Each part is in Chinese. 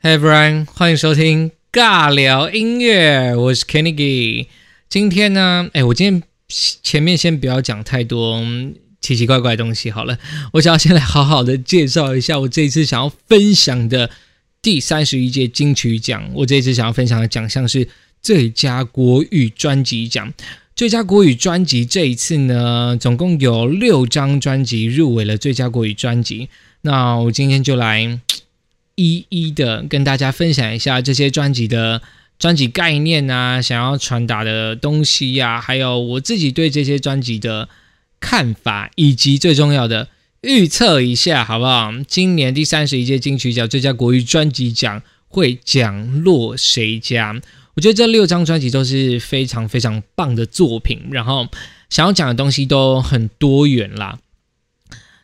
Hey everyone，欢迎收听尬聊音乐，我是 Kennedy。今天呢，哎，我今天前面先不要讲太多奇奇怪怪的东西好了，我想要先来好好的介绍一下我这一次想要分享的第三十一届金曲奖。我这一次想要分享的奖项是最佳国语专辑奖。最佳国语专辑这一次呢，总共有六张专辑入围了最佳国语专辑。那我今天就来。一一的跟大家分享一下这些专辑的专辑概念啊，想要传达的东西呀，还有我自己对这些专辑的看法，以及最重要的预测一下，好不好？今年第三十一届金曲奖最佳国语专辑奖会奖落谁家？我觉得这六张专辑都是非常非常棒的作品，然后想要讲的东西都很多元啦。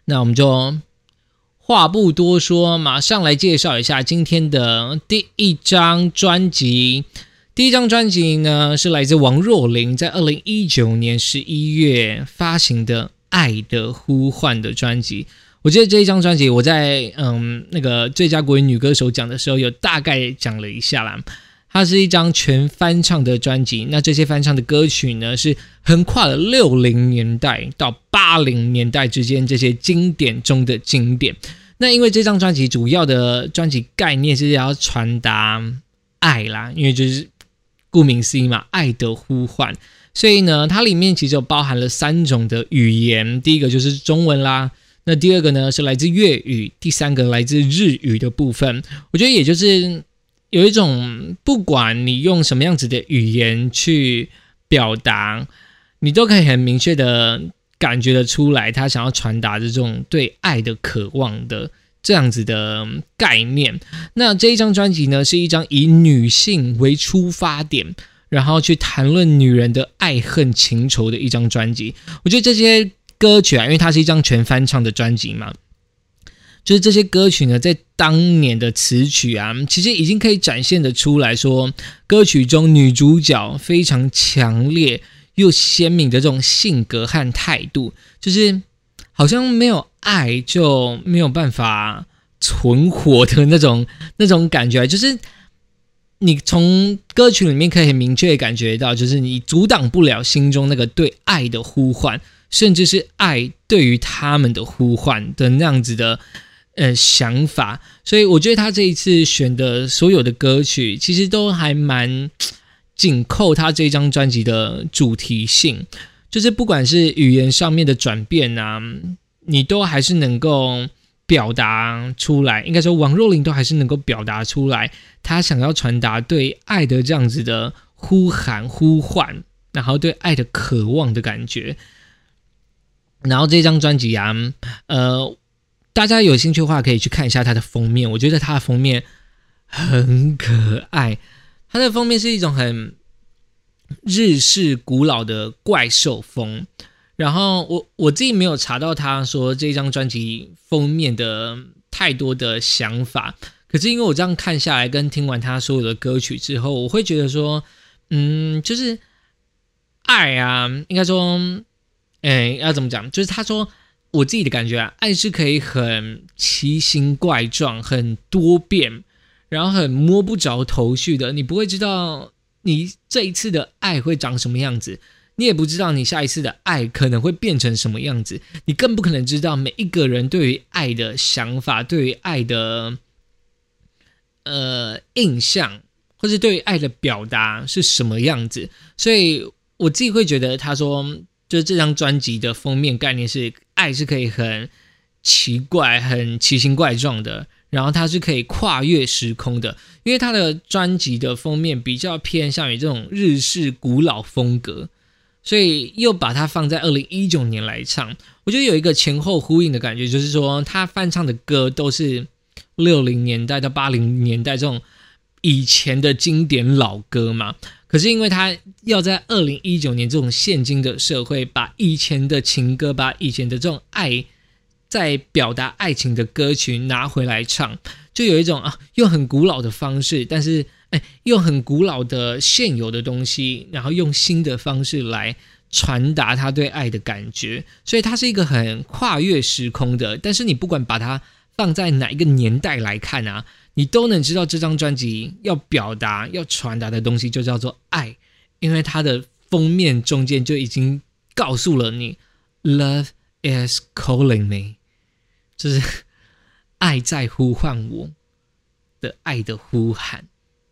那我们就。话不多说，马上来介绍一下今天的第一张专辑。第一张专辑呢，是来自王若琳在二零一九年十一月发行的《爱的呼唤》的专辑。我记得这一张专辑，我在嗯那个最佳国语女歌手奖的时候，有大概讲了一下啦。它是一张全翻唱的专辑，那这些翻唱的歌曲呢，是横跨了六零年代到八零年代之间这些经典中的经典。那因为这张专辑主要的专辑概念是要传达爱啦，因为就是顾名思义嘛，爱的呼唤。所以呢，它里面其实有包含了三种的语言，第一个就是中文啦，那第二个呢是来自粤语，第三个来自日语的部分。我觉得也就是。有一种，不管你用什么样子的语言去表达，你都可以很明确的感觉得出来，他想要传达的这种对爱的渴望的这样子的概念。那这一张专辑呢，是一张以女性为出发点，然后去谈论女人的爱恨情仇的一张专辑。我觉得这些歌曲啊，因为它是一张全翻唱的专辑嘛。就是这些歌曲呢，在当年的词曲啊，其实已经可以展现的出来说，歌曲中女主角非常强烈又鲜明的这种性格和态度，就是好像没有爱就没有办法存活的那种那种感觉，就是你从歌曲里面可以很明确感觉到，就是你阻挡不了心中那个对爱的呼唤，甚至是爱对于他们的呼唤的那样子的。呃，想法，所以我觉得他这一次选的所有的歌曲，其实都还蛮紧扣他这张专辑的主题性，就是不管是语言上面的转变啊，你都还是能够表达出来。应该说，王若琳都还是能够表达出来，他想要传达对爱的这样子的呼喊、呼唤，然后对爱的渴望的感觉。然后这张专辑啊，呃。大家有兴趣的话，可以去看一下它的封面。我觉得它的封面很可爱。它的封面是一种很日式古老的怪兽风。然后我我自己没有查到他说这张专辑封面的太多的想法。可是因为我这样看下来，跟听完他所有的歌曲之后，我会觉得说，嗯，就是爱啊，应该说，哎，要怎么讲？就是他说。我自己的感觉啊，爱是可以很奇形怪状、很多变，然后很摸不着头绪的。你不会知道你这一次的爱会长什么样子，你也不知道你下一次的爱可能会变成什么样子，你更不可能知道每一个人对于爱的想法、对于爱的呃印象，或是对于爱的表达是什么样子。所以我自己会觉得，他说。就是这张专辑的封面概念是爱是可以很奇怪、很奇形怪状的，然后它是可以跨越时空的，因为它的专辑的封面比较偏向于这种日式古老风格，所以又把它放在二零一九年来唱，我觉得有一个前后呼应的感觉，就是说他翻唱的歌都是六零年代到八零年代这种以前的经典老歌嘛。可是因为他要在二零一九年这种现今的社会，把以前的情歌，把以前的这种爱，在表达爱情的歌曲拿回来唱，就有一种啊，用很古老的方式，但是哎，用很古老的现有的东西，然后用新的方式来传达他对爱的感觉，所以它是一个很跨越时空的。但是你不管把它放在哪一个年代来看啊，你都能知道这张专辑要表达、要传达的东西就叫做爱，因为它的封面中间就已经告诉了你，Love is calling me，就是爱在呼唤我的爱的呼喊，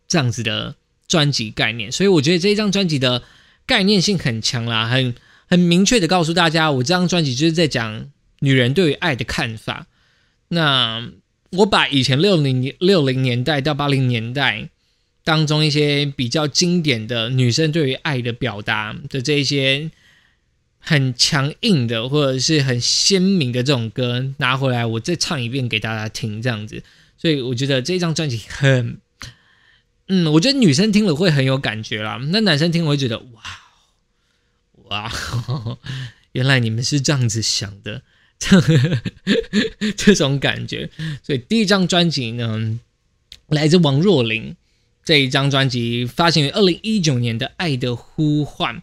这样子的专辑概念。所以我觉得这一张专辑的概念性很强啦，很很明确的告诉大家，我这张专辑就是在讲女人对于爱的看法。那我把以前六零年六零年代到八零年代当中一些比较经典的女生对于爱的表达的这一些很强硬的或者是很鲜明的这种歌拿回来，我再唱一遍给大家听，这样子。所以我觉得这张专辑很，嗯，我觉得女生听了会很有感觉啦。那男生听会觉得哇哇，原来你们是这样子想的。这种感觉，所以第一张专辑呢，来自王若琳这一张专辑发行于二零一九年的《爱的呼唤》，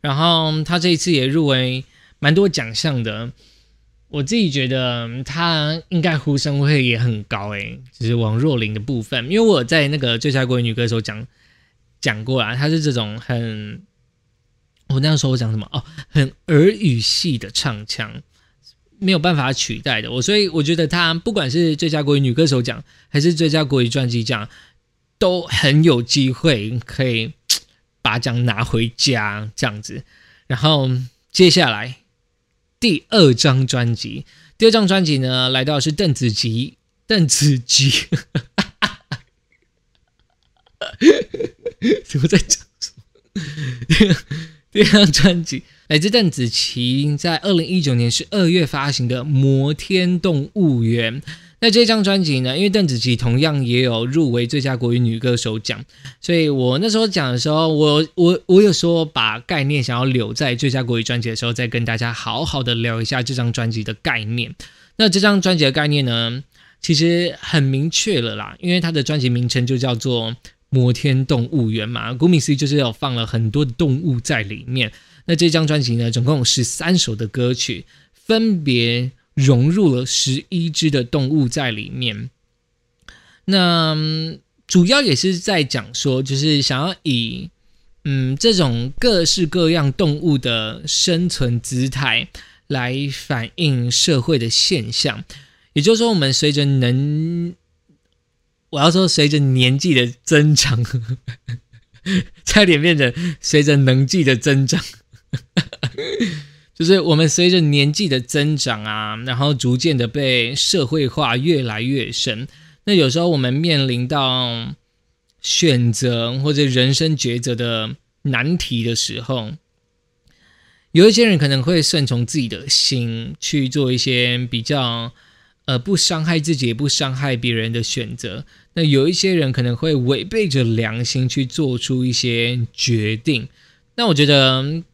然后他这一次也入围蛮多奖项的。我自己觉得他应该呼声会也很高诶，就是王若琳的部分，因为我在那个最佳国语女歌手讲讲过啊，她是这种很，我那样说我讲什么哦，很耳语系的唱腔。没有办法取代的我，所以我觉得他不管是最佳国语女歌手奖，还是最佳国语专辑奖，都很有机会可以把奖拿回家这样子。然后接下来第二张专辑，第二张专辑呢，来到是邓紫棋，邓紫棋，我在讲什么？第二张专辑。来自邓紫棋在二零一九年十二月发行的《摩天动物园》。那这张专辑呢？因为邓紫棋同样也有入围最佳国语女歌手奖，所以我那时候讲的时候，我我我有说把概念想要留在最佳国语专辑的时候，再跟大家好好的聊一下这张专辑的概念。那这张专辑的概念呢，其实很明确了啦，因为它的专辑名称就叫做《摩天动物园》嘛，顾名思义就是有放了很多的动物在里面。那这张专辑呢，总共有十三首的歌曲，分别融入了十一只的动物在里面。那主要也是在讲说，就是想要以嗯这种各式各样动物的生存姿态来反映社会的现象。也就是说，我们随着能，我要说随着年纪的增长，差点变成随着能纪的增长。就是我们随着年纪的增长啊，然后逐渐的被社会化越来越深。那有时候我们面临到选择或者人生抉择的难题的时候，有一些人可能会顺从自己的心去做一些比较呃不伤害自己也不伤害别人的选择。那有一些人可能会违背着良心去做出一些决定。那我觉得。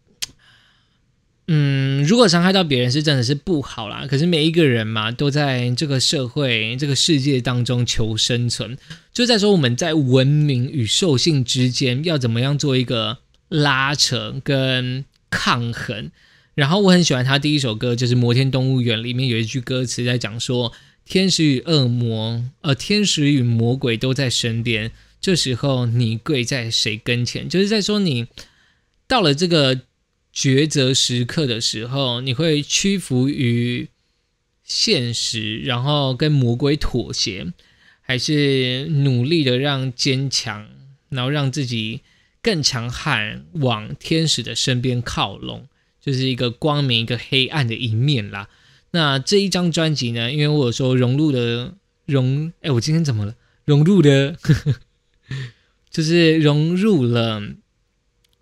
嗯，如果伤害到别人是真的是不好啦。可是每一个人嘛，都在这个社会、这个世界当中求生存，就在说我们在文明与兽性之间要怎么样做一个拉扯跟抗衡。然后我很喜欢他第一首歌，就是《摩天动物园》里面有一句歌词在讲说，天使与恶魔，呃，天使与魔鬼都在身边，这时候你跪在谁跟前？就是在说你到了这个。抉择时刻的时候，你会屈服于现实，然后跟魔鬼妥协，还是努力的让坚强，然后让自己更强悍，往天使的身边靠拢，就是一个光明一个黑暗的一面啦。那这一张专辑呢？因为我说融入的融，哎，我今天怎么了？融入的，就是融入了。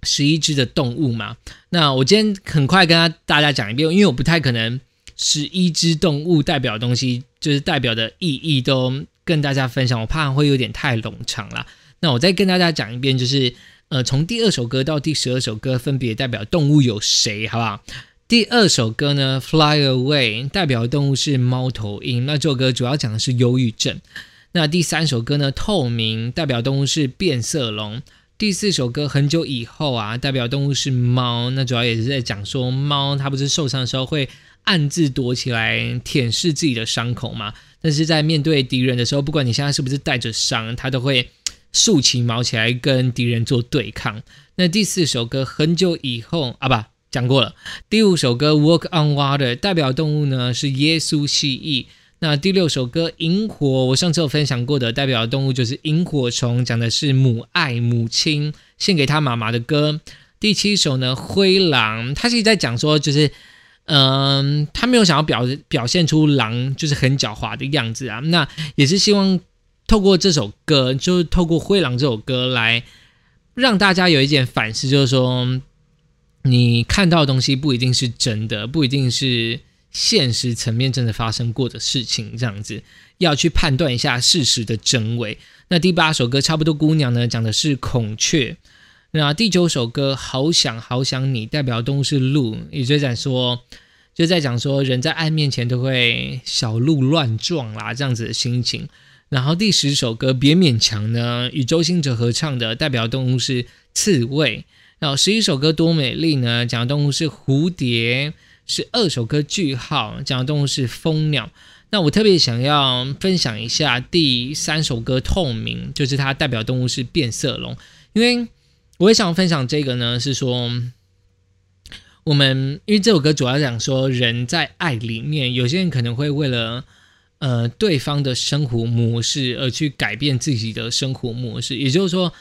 十一只的动物嘛，那我今天很快跟大家讲一遍，因为我不太可能十一只动物代表的东西，就是代表的意义都跟大家分享，我怕会有点太冗长了。那我再跟大家讲一遍，就是呃，从第二首歌到第十二首歌分别代表动物有谁，好不好？第二首歌呢，Fly Away 代表的动物是猫头鹰，那这首歌主要讲的是忧郁症。那第三首歌呢，透明代表动物是变色龙。第四首歌很久以后啊，代表动物是猫，那主要也是在讲说猫它不是受伤的时候会暗自躲起来舔舐自己的伤口嘛，但是在面对敌人的时候，不管你现在是不是带着伤，它都会竖起毛起来跟敌人做对抗。那第四首歌很久以后啊，不讲过了。第五首歌 Walk on Water 代表动物呢是耶稣蜥蜴。那第六首歌《萤火》，我上次有分享过的，代表动物就是萤火虫，讲的是母爱、母亲献给他妈妈的歌。第七首呢，《灰狼》，它其实在讲说，就是嗯，他没有想要表表现出狼就是很狡猾的样子啊。那也是希望透过这首歌，就是透过《灰狼》这首歌来让大家有一点反思，就是说你看到的东西不一定是真的，不一定是。现实层面真的发生过的事情，这样子要去判断一下事实的真伪。那第八首歌差不多姑娘呢，讲的是孔雀。那第九首歌好想好想你，代表动物是鹿，也就在说，就在讲说人在爱面前都会小鹿乱撞啦，这样子的心情。然后第十首歌别勉强呢，与周星哲合唱的，代表动物是刺猬。然后十一首歌多美丽呢，讲的动物是蝴蝶。是二首歌句号，讲的动物是蜂鸟。那我特别想要分享一下第三首歌透明，就是它代表动物是变色龙。因为我也想分享这个呢，是说我们因为这首歌主要讲说人在爱里面，有些人可能会为了呃对方的生活模式而去改变自己的生活模式，也就是说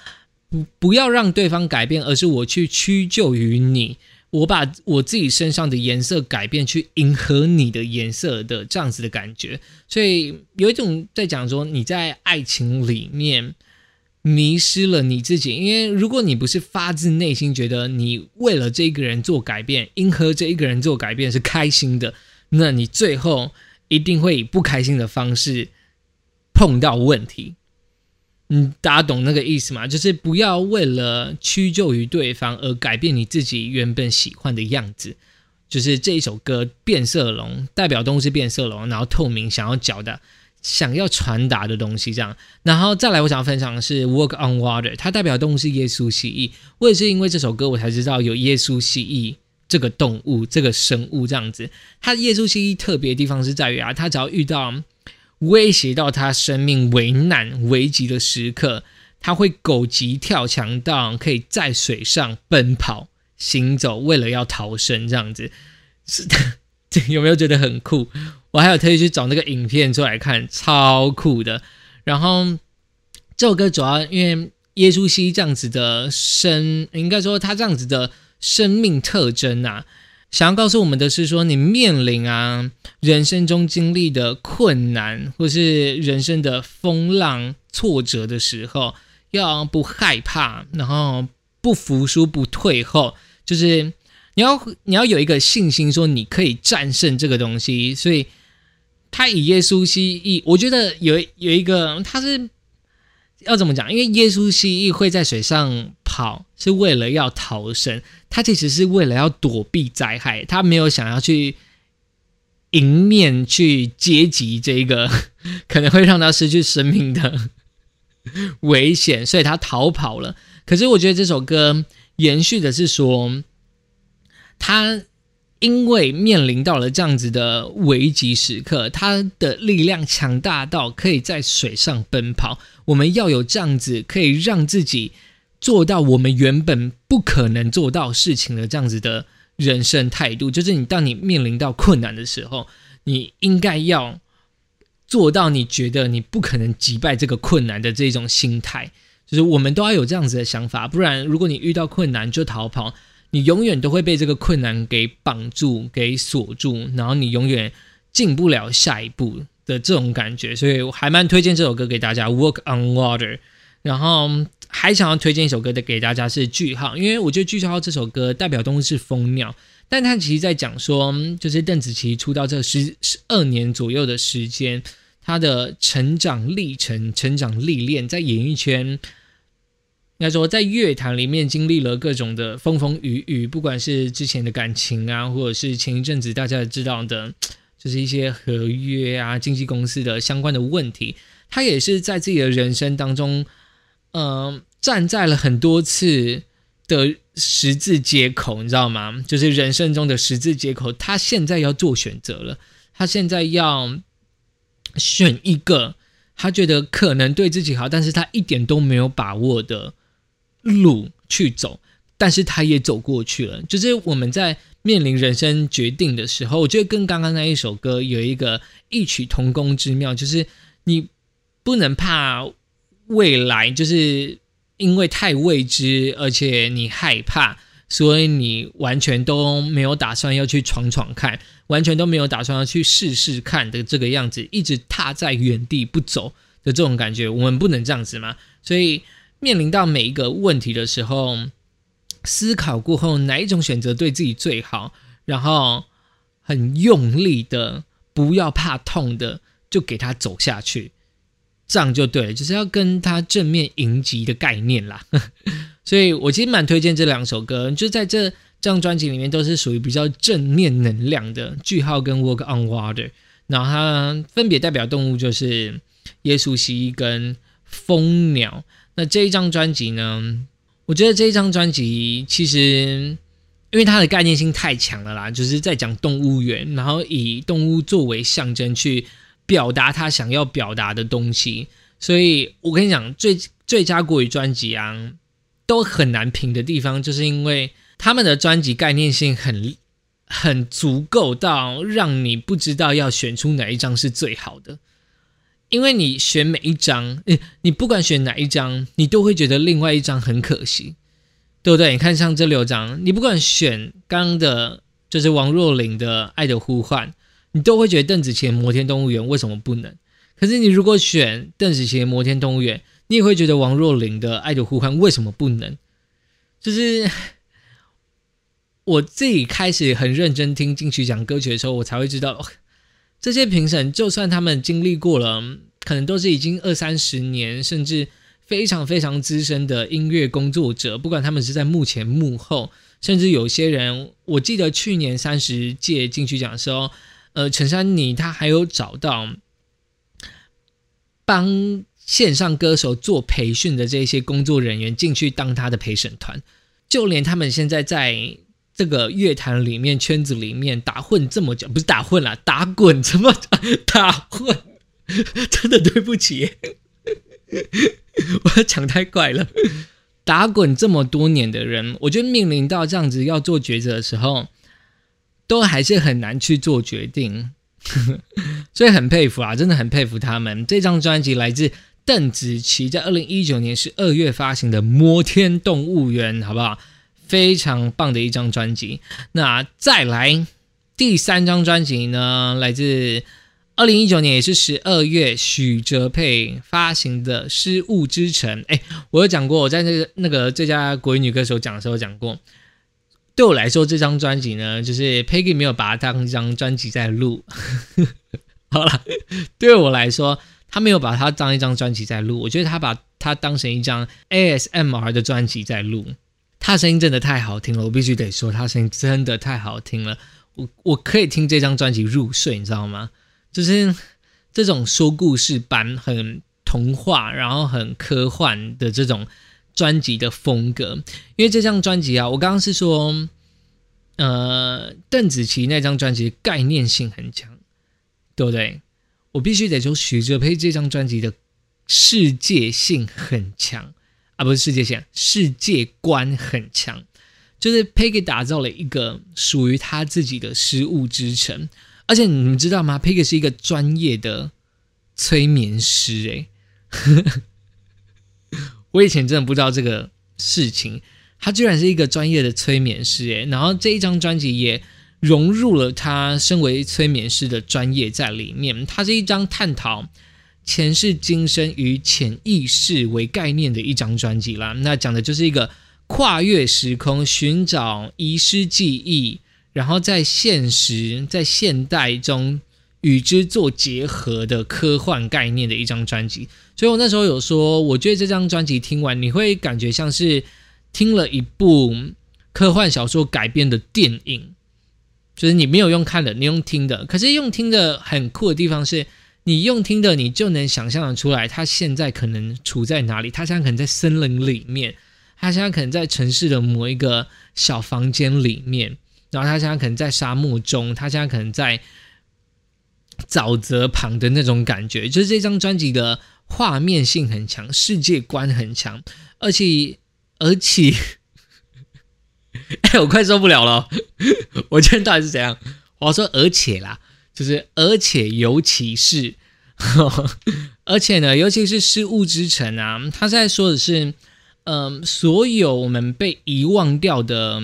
不不要让对方改变，而是我去屈就于你。我把我自己身上的颜色改变，去迎合你的颜色的这样子的感觉，所以有一种在讲说你在爱情里面迷失了你自己，因为如果你不是发自内心觉得你为了这个人做改变，迎合这一个人做改变是开心的，那你最后一定会以不开心的方式碰到问题。嗯，大家懂那个意思吗？就是不要为了屈就于对方而改变你自己原本喜欢的样子。就是这一首歌《变色龙》，代表动物是变色龙，然后透明想要讲的、想要传达的东西这样。然后再来，我想要分享的是《Walk on Water》，它代表动物是耶稣蜥蜴。我也是因为这首歌，我才知道有耶稣蜥蜴这个动物、这个生物这样子。它耶稣蜥蜴特别的地方是在于啊，它只要遇到。威胁到他生命危难危急的时刻，他会狗急跳墙到可以在水上奔跑行走，为了要逃生。这样子是 这有没有觉得很酷？我还有特意去找那个影片出来看，超酷的。然后这首歌主要因为耶稣西这样子的生，应该说他这样子的生命特征啊。想要告诉我们的是说，你面临啊人生中经历的困难，或是人生的风浪挫折的时候，要不害怕，然后不服输，不退后，就是你要你要有一个信心，说你可以战胜这个东西。所以他以耶稣蜥蜴，我觉得有有一个他是。要怎么讲？因为耶稣蜥蜴会在水上跑，是为了要逃生。他其实是为了要躲避灾害，他没有想要去迎面去接击这个 可能会让他失去生命的危险，所以他逃跑了。可是我觉得这首歌延续的是说，他。因为面临到了这样子的危急时刻，他的力量强大到可以在水上奔跑。我们要有这样子可以让自己做到我们原本不可能做到事情的这样子的人生态度，就是你当你面临到困难的时候，你应该要做到你觉得你不可能击败这个困难的这种心态。就是我们都要有这样子的想法，不然如果你遇到困难就逃跑。你永远都会被这个困难给绑住、给锁住，然后你永远进不了下一步的这种感觉，所以我还蛮推荐这首歌给大家，《Walk on Water》。然后还想要推荐一首歌的给大家是《句号》，因为我觉得《句号》这首歌代表动物是蜂鸟，但它其实在讲说，就是邓紫棋出道这十十二年左右的时间，她的成长历程、成长历练，在演艺圈。应该说，在乐坛里面经历了各种的风风雨雨，不管是之前的感情啊，或者是前一阵子大家也知道的，就是一些合约啊、经纪公司的相关的问题，他也是在自己的人生当中，嗯，站在了很多次的十字街口，你知道吗？就是人生中的十字街口，他现在要做选择了，他现在要选一个他觉得可能对自己好，但是他一点都没有把握的路去走，但是他也走过去了。就是我们在面临人生决定的时候，我觉得跟刚刚那一首歌有一个异曲同工之妙，就是你不能怕未来，就是因为太未知，而且你害怕，所以你完全都没有打算要去闯闯看，完全都没有打算要去试试看的这个样子，一直踏在原地不走的这种感觉，我们不能这样子嘛。所以面临到每一个问题的时候，思考过后哪一种选择对自己最好，然后很用力的，不要怕痛的，就给他走下去。这样就对了，就是要跟他正面迎击的概念啦。所以我其实蛮推荐这两首歌，就在这这张专辑里面都是属于比较正面能量的。句号跟 Walk on Water，然后它分别代表动物就是耶稣蜥蜴跟蜂鸟。那这一张专辑呢，我觉得这一张专辑其实因为它的概念性太强了啦，就是在讲动物园，然后以动物作为象征去。表达他想要表达的东西，所以我跟你讲，最最佳国语专辑啊，都很难评的地方，就是因为他们的专辑概念性很很足够到让你不知道要选出哪一张是最好的，因为你选每一张，诶，你不管选哪一张，你都会觉得另外一张很可惜，对不对？你看像这六张，你不管选刚刚的，就是王若琳的《爱的呼唤》。你都会觉得邓紫棋《摩天动物园》为什么不能？可是你如果选邓紫棋《摩天动物园》，你也会觉得王若琳的《爱的呼唤》为什么不能？就是我自己开始很认真听金曲奖歌曲的时候，我才会知道，这些评审就算他们经历过了，可能都是已经二三十年，甚至非常非常资深的音乐工作者，不管他们是在幕前幕后，甚至有些人，我记得去年三十届金曲奖的时候。呃，陈珊妮她还有找到帮线上歌手做培训的这些工作人员进去当他的陪审团，就连他们现在在这个乐坛里面圈子里面打混这么久，不是打混了，打滚怎么打混？真的对不起，我讲太快了。打滚这么多年的人，我觉得面临到这样子要做抉择的时候。都还是很难去做决定，所以很佩服啊，真的很佩服他们。这张专辑来自邓紫棋，在二零一九年十二月发行的《摩天动物园》，好不好？非常棒的一张专辑。那再来第三张专辑呢？来自二零一九年也是十二月，许哲佩发行的《失物之城》。哎，我有讲过，我在那个那个最佳国语女歌手奖的时候讲过。对我来说，这张专辑呢，就是 Peggy 没有把它当一张专辑在录。好了，对我来说，他没有把它当一张专辑在录。我觉得他把它当成一张 ASMR 的专辑在录。他声音真的太好听了，我必须得说，他声音真的太好听了。我我可以听这张专辑入睡，你知道吗？就是这种说故事版、很童话，然后很科幻的这种。专辑的风格，因为这张专辑啊，我刚刚是说，呃，邓紫棋那张专辑概念性很强，对不对？我必须得说，许哲佩这张专辑的世界性很强啊，不是世界性，世界观很强，就是佩给打造了一个属于他自己的失物之城，而且你们知道吗？佩给是一个专业的催眠师，诶。我以前真的不知道这个事情，他居然是一个专业的催眠师诶，然后这一张专辑也融入了他身为催眠师的专业在里面。它是一张探讨前世今生与潜意识为概念的一张专辑啦。那讲的就是一个跨越时空寻找遗失记忆，然后在现实在现代中。与之做结合的科幻概念的一张专辑，所以我那时候有说，我觉得这张专辑听完你会感觉像是听了一部科幻小说改编的电影，就是你没有用看的，你用听的。可是用听的很酷的地方是，你用听的，你就能想象的出来，他现在可能处在哪里？他现在可能在森林里面，他现在可能在城市的某一个小房间里面，然后他现在可能在沙漠中，他现在可能在沼泽旁的那种感觉。就是这张专辑的画面性很强，世界观很强，而且 而且，哎，我快受不了了！我今天到底是怎样？我要说而且啦。就是而且尤其是，而且呢，尤其是失物之城啊，他在说的是，嗯，所有我们被遗忘掉的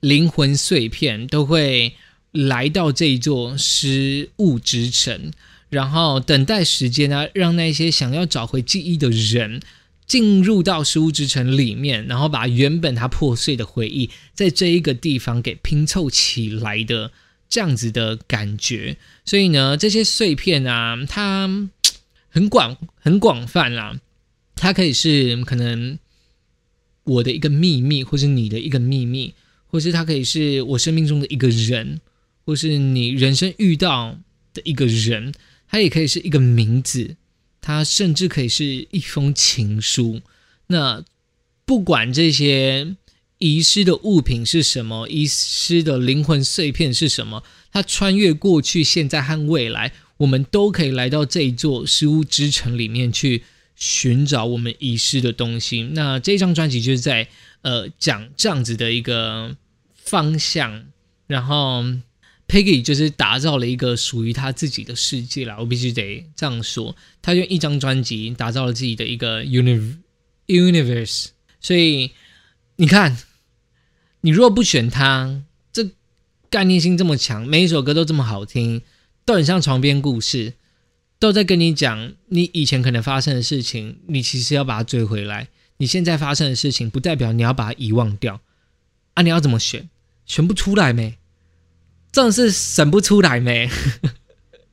灵魂碎片都会来到这一座失物之城，然后等待时间呢，让那些想要找回记忆的人进入到失物之城里面，然后把原本它破碎的回忆，在这一个地方给拼凑起来的。这样子的感觉，所以呢，这些碎片啊，它很广、很广泛啦。它可以是可能我的一个秘密，或是你的一个秘密，或是它可以是我生命中的一个人，或是你人生遇到的一个人。它也可以是一个名字，它甚至可以是一封情书。那不管这些。遗失的物品是什么？遗失的灵魂碎片是什么？它穿越过去、现在和未来，我们都可以来到这一座失物之城里面去寻找我们遗失的东西。那这张专辑就是在呃讲这样子的一个方向，然后 Peggy 就是打造了一个属于他自己的世界啦。我必须得这样说，他用一张专辑打造了自己的一个 universe，所以你看。你若不选它，这概念性这么强，每一首歌都这么好听，都很像床边故事，都在跟你讲你以前可能发生的事情，你其实要把它追回来。你现在发生的事情，不代表你要把它遗忘掉啊！你要怎么选？选不出来没？真的是省不出来没？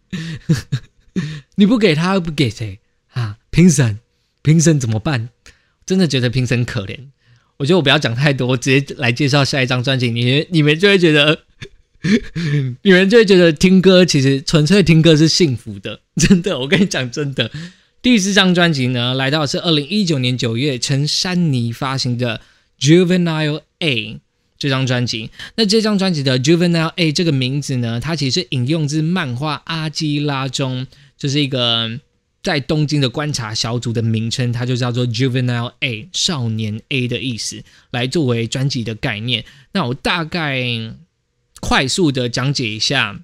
你不给他，不给谁啊？评审，评审怎么办？真的觉得评审可怜。我觉得我不要讲太多，我直接来介绍下一张专辑，你你们就会觉得，你们就会觉得听歌其实纯粹听歌是幸福的，真的，我跟你讲真的。第四张专辑呢，来到是二零一九年九月陈珊妮发行的《Juvenile A》这张专辑。那这张专辑的《Juvenile A》这个名字呢，它其实引用自漫画《阿基拉》中，就是一个。在东京的观察小组的名称，它就叫做 Juvenile A 少年 A 的意思，来作为专辑的概念。那我大概快速的讲解一下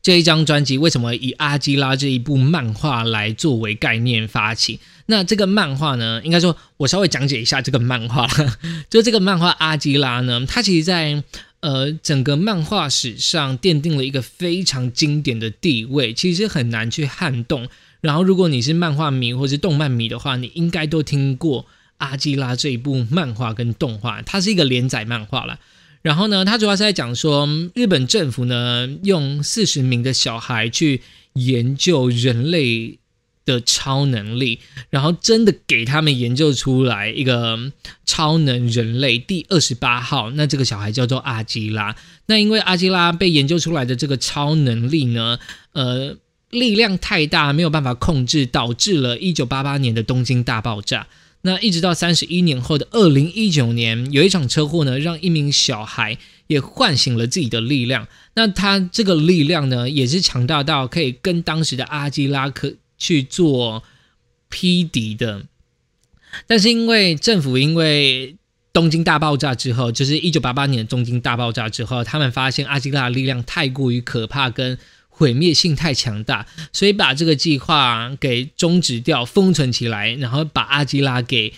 这一张专辑为什么以阿基拉这一部漫画来作为概念发起。那这个漫画呢，应该说我稍微讲解一下这个漫画，就这个漫画阿基拉呢，它其实在呃整个漫画史上奠定了一个非常经典的地位，其实很难去撼动。然后，如果你是漫画迷或是动漫迷的话，你应该都听过《阿基拉》这一部漫画跟动画，它是一个连载漫画了。然后呢，它主要是在讲说，日本政府呢用四十名的小孩去研究人类的超能力，然后真的给他们研究出来一个超能人类第二十八号，那这个小孩叫做阿基拉。那因为阿基拉被研究出来的这个超能力呢，呃。力量太大，没有办法控制，导致了一九八八年的东京大爆炸。那一直到三十一年后的二零一九年，有一场车祸呢，让一名小孩也唤醒了自己的力量。那他这个力量呢，也是强大到可以跟当时的阿基拉克去做匹敌的。但是因为政府因为东京大爆炸之后，就是一九八八年的东京大爆炸之后，他们发现阿基拉的力量太过于可怕，跟毁灭性太强大，所以把这个计划给终止掉，封存起来，然后把阿基拉给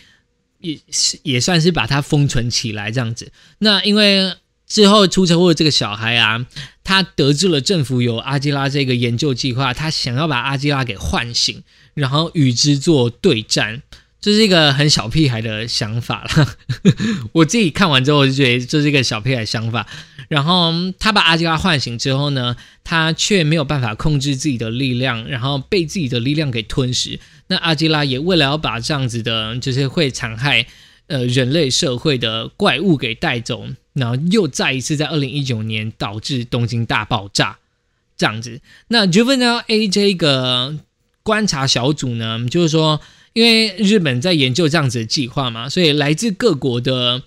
也是也算是把它封存起来这样子。那因为之后出车祸的这个小孩啊，他得知了政府有阿基拉这个研究计划，他想要把阿基拉给唤醒，然后与之做对战。这是一个很小屁孩的想法了，我自己看完之后我就觉得这是一个小屁孩想法。然后他把阿基拉唤醒之后呢，他却没有办法控制自己的力量，然后被自己的力量给吞噬。那阿基拉也为了要把这样子的，就是会残害呃人类社会的怪物给带走，然后又再一次在二零一九年导致东京大爆炸。这样子。那 Juvenile A 这个观察小组呢，就是说，因为日本在研究这样子的计划嘛，所以来自各国的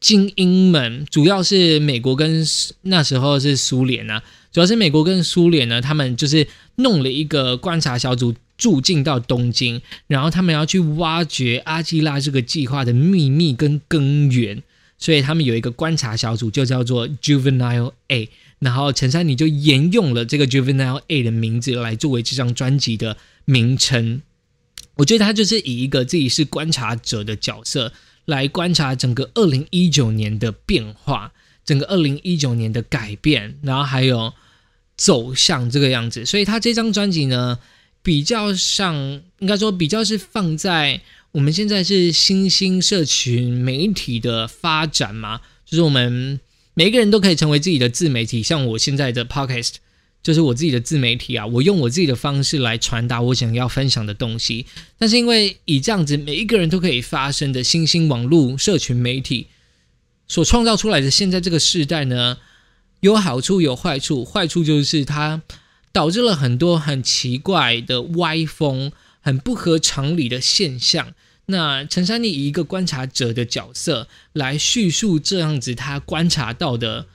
精英们，主要是美国跟那时候是苏联啊，主要是美国跟苏联呢，他们就是弄了一个观察小组。住进到东京，然后他们要去挖掘阿基拉这个计划的秘密跟根源，所以他们有一个观察小组，就叫做 Juvenile A。然后陈珊妮就沿用了这个 Juvenile A 的名字来作为这张专辑的名称。我觉得他就是以一个自己是观察者的角色来观察整个二零一九年的变化，整个二零一九年的改变，然后还有走向这个样子。所以他这张专辑呢。比较上，应该说比较是放在我们现在是新兴社群媒体的发展嘛，就是我们每一个人都可以成为自己的自媒体，像我现在的 podcast 就是我自己的自媒体啊，我用我自己的方式来传达我想要分享的东西。但是因为以这样子每一个人都可以发生的新兴网络社群媒体所创造出来的现在这个时代呢，有好处有坏处，坏处就是它。导致了很多很奇怪的歪风、很不合常理的现象。那陈珊妮以一个观察者的角色来叙述这样子他观察到的，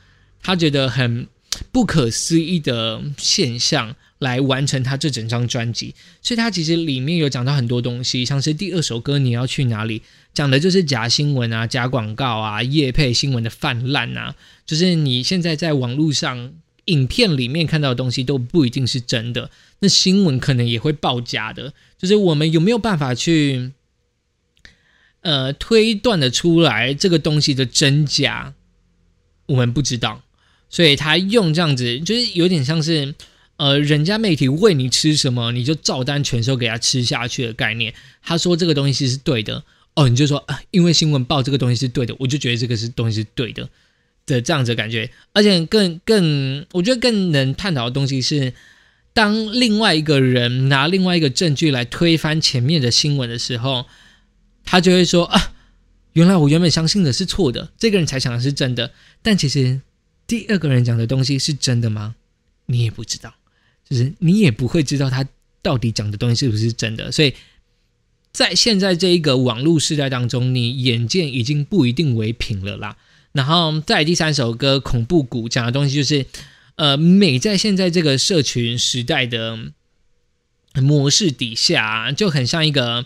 他觉得很不可思议的现象，来完成他这整张专辑。所以，他其实里面有讲到很多东西，像是第二首歌《你要去哪里》，讲的就是假新闻啊、假广告啊、夜配新闻的泛滥啊，就是你现在在网络上。影片里面看到的东西都不一定是真的，那新闻可能也会报假的。就是我们有没有办法去，呃，推断的出来这个东西的真假？我们不知道，所以他用这样子，就是有点像是，呃，人家媒体喂你吃什么，你就照单全收给他吃下去的概念。他说这个东西是对的，哦，你就说啊，因为新闻报这个东西是对的，我就觉得这个是东西是对的。的这样子感觉，而且更更，我觉得更能探讨的东西是，当另外一个人拿另外一个证据来推翻前面的新闻的时候，他就会说啊，原来我原本相信的是错的，这个人才想的是真的，但其实第二个人讲的东西是真的吗？你也不知道，就是你也不会知道他到底讲的东西是不是真的。所以在现在这一个网络时代当中，你眼见已经不一定为凭了啦。然后再第三首歌《恐怖谷》讲的东西就是，呃，美在现在这个社群时代的模式底下，就很像一个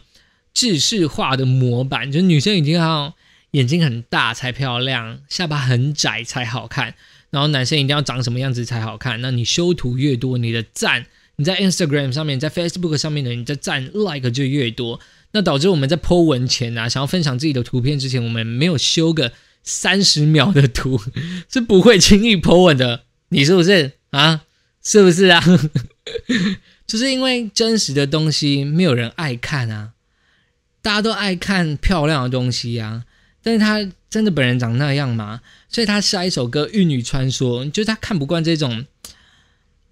制式化的模板，就是女生一定要眼睛很大才漂亮，下巴很窄才好看，然后男生一定要长什么样子才好看。那你修图越多，你的赞，你在 Instagram 上面，在 Facebook 上面的你的赞 like 就越多，那导致我们在 po 文前啊，想要分享自己的图片之前，我们没有修个。三十秒的图 是不会轻易 po 文的，你是不是啊？是不是啊？就是因为真实的东西没有人爱看啊，大家都爱看漂亮的东西啊。但是他真的本人长那样吗？所以他下一首歌《玉女传说》，就是他看不惯这种，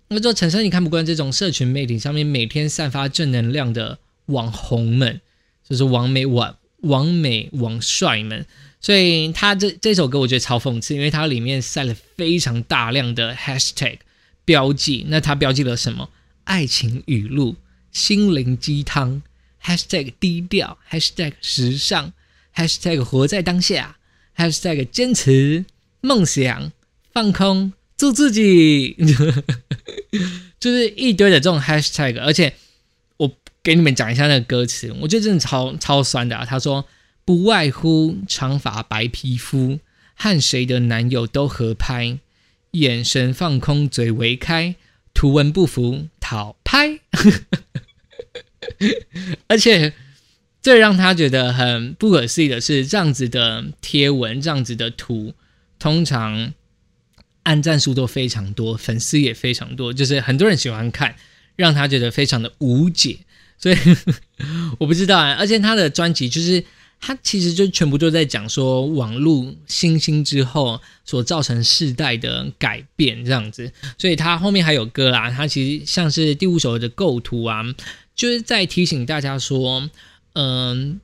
那就陈升你看不惯这种社群媒体上面每天散发正能量的网红们，就是王美网王美王帅们。所以他这这首歌我觉得超讽刺，因为它里面塞了非常大量的 hashtag 标记。那它标记了什么？爱情语录、心灵鸡汤、hashtag 低调、hashtag 时尚、hashtag 活在当下、hashtag 坚持、梦想、放空、做自己，就是一堆的这种 hashtag。而且我给你们讲一下那个歌词，我觉得真的超超酸的啊。他说。不外乎长发白皮肤，和谁的男友都合拍，眼神放空，嘴微开，图文不符讨拍。而且最让他觉得很不可思议的是，这样子的贴文，这样子的图，通常按赞数都非常多，粉丝也非常多，就是很多人喜欢看，让他觉得非常的无解。所以 我不知道啊，而且他的专辑就是。他其实就全部都在讲说网络新兴之后所造成世代的改变这样子，所以他后面还有歌啦。他其实像是第五首的构图啊，就是在提醒大家说，嗯，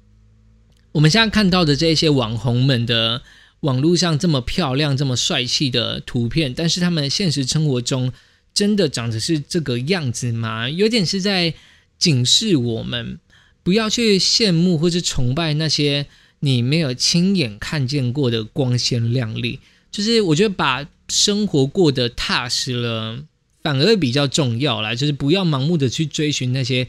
我们现在看到的这些网红们的网络上这么漂亮、这么帅气的图片，但是他们现实生活中真的长得是这个样子吗？有点是在警示我们，不要去羡慕或是崇拜那些你没有亲眼看见过的光鲜亮丽。就是我觉得把生活过得踏实了，反而比较重要啦。就是不要盲目的去追寻那些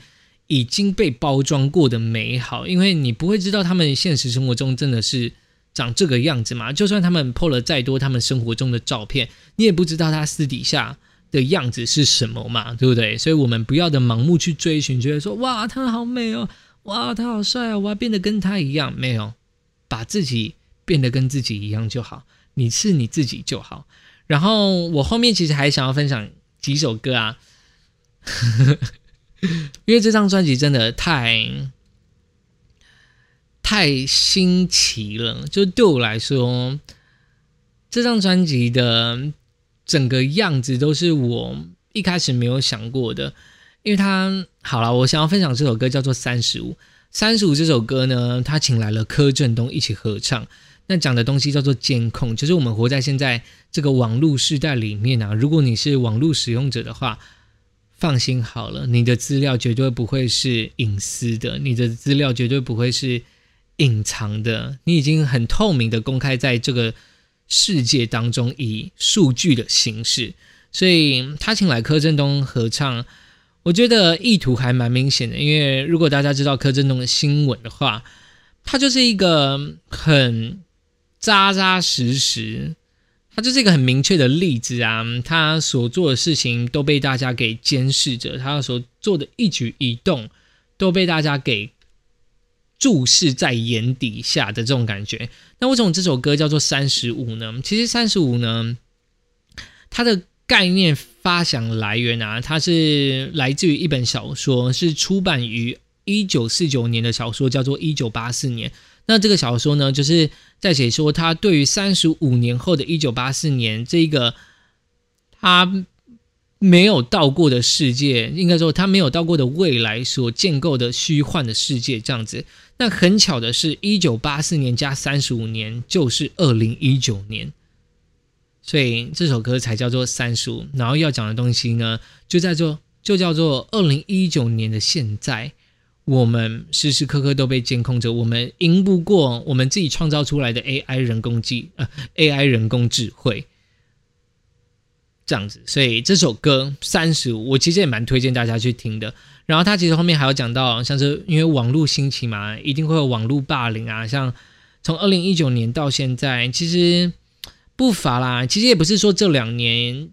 已经被包装过的美好，因为你不会知道他们现实生活中真的是。长这个样子嘛？就算他们 po 了再多他们生活中的照片，你也不知道他私底下的样子是什么嘛，对不对？所以，我们不要的盲目去追寻，觉得说哇，他好美哦，哇，他好帅啊，我要变得跟他一样。没有，把自己变得跟自己一样就好，你是你自己就好。然后，我后面其实还想要分享几首歌啊，因为这张专辑真的太。太新奇了，就对我来说，这张专辑的整个样子都是我一开始没有想过的。因为他好了，我想要分享这首歌叫做《三十五》。三十五这首歌呢，他请来了柯震东一起合唱。那讲的东西叫做监控，就是我们活在现在这个网络时代里面啊。如果你是网络使用者的话，放心好了，你的资料绝对不会是隐私的，你的资料绝对不会是。隐藏的，你已经很透明的公开在这个世界当中，以数据的形式。所以他请来柯震东合唱，我觉得意图还蛮明显的。因为如果大家知道柯震东的新闻的话，他就是一个很扎扎实实，他就是一个很明确的例子啊。他所做的事情都被大家给监视着，他所做的一举一动都被大家给。注视在眼底下的这种感觉，那为什么这首歌叫做三十五呢？其实三十五呢，它的概念发想来源啊，它是来自于一本小说，是出版于一九四九年的小说，叫做《一九八四年》。那这个小说呢，就是在写说他对于三十五年后的一九八四年这个他。没有到过的世界，应该说他没有到过的未来所建构的虚幻的世界，这样子。那很巧的是，一九八四年加三十五年就是二零一九年，所以这首歌才叫做三十五。然后要讲的东西呢，就在做，就叫做二零一九年的现在，我们时时刻刻都被监控着，我们赢不过我们自己创造出来的 AI 人工技呃 AI 人工智慧。这样子，所以这首歌三十五，我其实也蛮推荐大家去听的。然后他其实后面还有讲到，像是因为网络兴起嘛，一定会有网络霸凌啊。像从二零一九年到现在，其实不乏啦。其实也不是说这两年，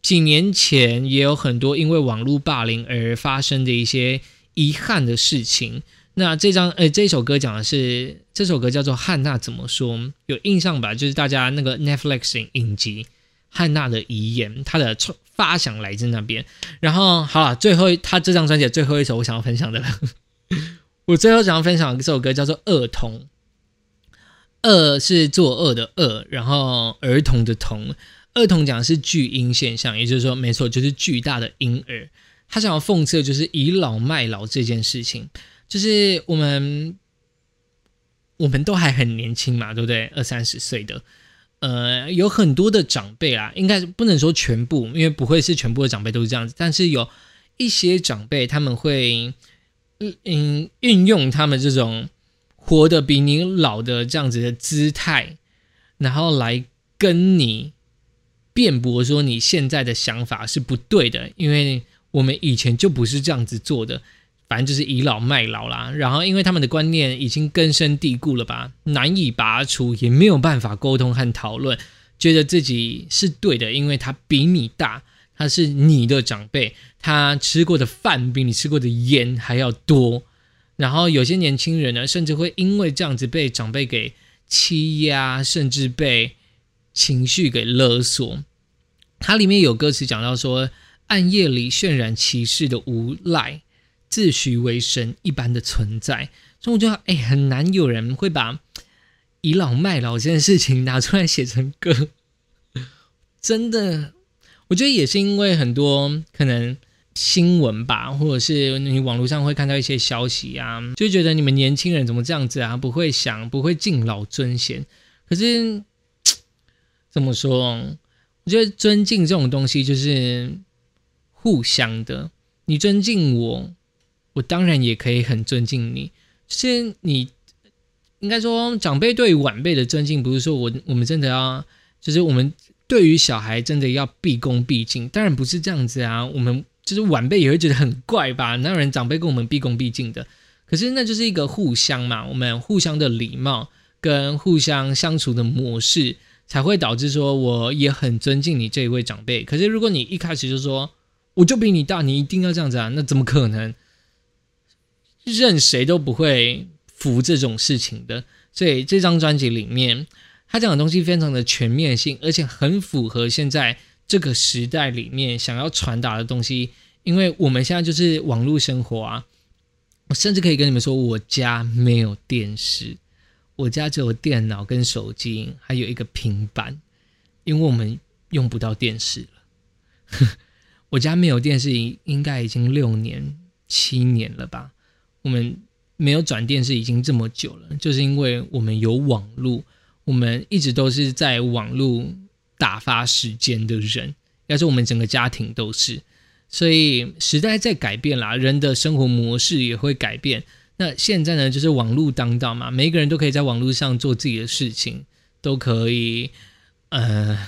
几年前也有很多因为网络霸凌而发生的一些遗憾的事情。那这张呃这首歌讲的是这首歌叫做《汉娜怎么说》，有印象吧？就是大家那个 Netflix 影集。汉娜的遗言，他的发想来自那边。然后好了，最后他这张专辑最后一首我想要分享的了。我最后想要分享的这首歌叫做《恶童》，恶是作恶的恶，然后儿童的童。恶童讲的是巨婴现象，也就是说，没错，就是巨大的婴儿。他想要讽刺的就是倚老卖老这件事情，就是我们我们都还很年轻嘛，对不对？二三十岁的。呃，有很多的长辈啦，应该不能说全部，因为不会是全部的长辈都是这样子。但是有一些长辈，他们会嗯运用他们这种活得比你老的这样子的姿态，然后来跟你辩驳说你现在的想法是不对的，因为我们以前就不是这样子做的。反正就是倚老卖老啦，然后因为他们的观念已经根深蒂固了吧，难以拔除，也没有办法沟通和讨论，觉得自己是对的，因为他比你大，他是你的长辈，他吃过的饭比你吃过的烟还要多，然后有些年轻人呢，甚至会因为这样子被长辈给欺压，甚至被情绪给勒索。它里面有歌词讲到说，暗夜里渲染歧视的无赖。自诩为神一般的存在，所以我觉得，哎，很难有人会把倚老卖老这件事情拿出来写成歌。真的，我觉得也是因为很多可能新闻吧，或者是你网络上会看到一些消息啊，就觉得你们年轻人怎么这样子啊？不会想，不会敬老尊贤。可是 怎么说？我觉得尊敬这种东西就是互相的，你尊敬我，我当然也可以很尊敬你。就是你应该说，长辈对晚辈的尊敬，不是说我我们真的要，就是我们对于小孩真的要毕恭毕敬，当然不是这样子啊。我们就是晚辈也会觉得很怪吧？哪有人长辈跟我们毕恭毕敬的？可是那就是一个互相嘛，我们互相的礼貌跟互相相处的模式。才会导致说我也很尊敬你这一位长辈。可是如果你一开始就说我就比你大，你一定要这样子啊，那怎么可能？任谁都不会服这种事情的。所以这张专辑里面，他讲的东西非常的全面性，而且很符合现在这个时代里面想要传达的东西。因为我们现在就是网络生活啊，我甚至可以跟你们说，我家没有电视。我家只有电脑跟手机，还有一个平板，因为我们用不到电视了。我家没有电视，应该已经六年、七年了吧？我们没有转电视已经这么久了，就是因为我们有网络，我们一直都是在网络打发时间的人，要是我们整个家庭都是。所以时代在改变啦，人的生活模式也会改变。那现在呢，就是网络当道嘛，每一个人都可以在网络上做自己的事情，都可以，呃，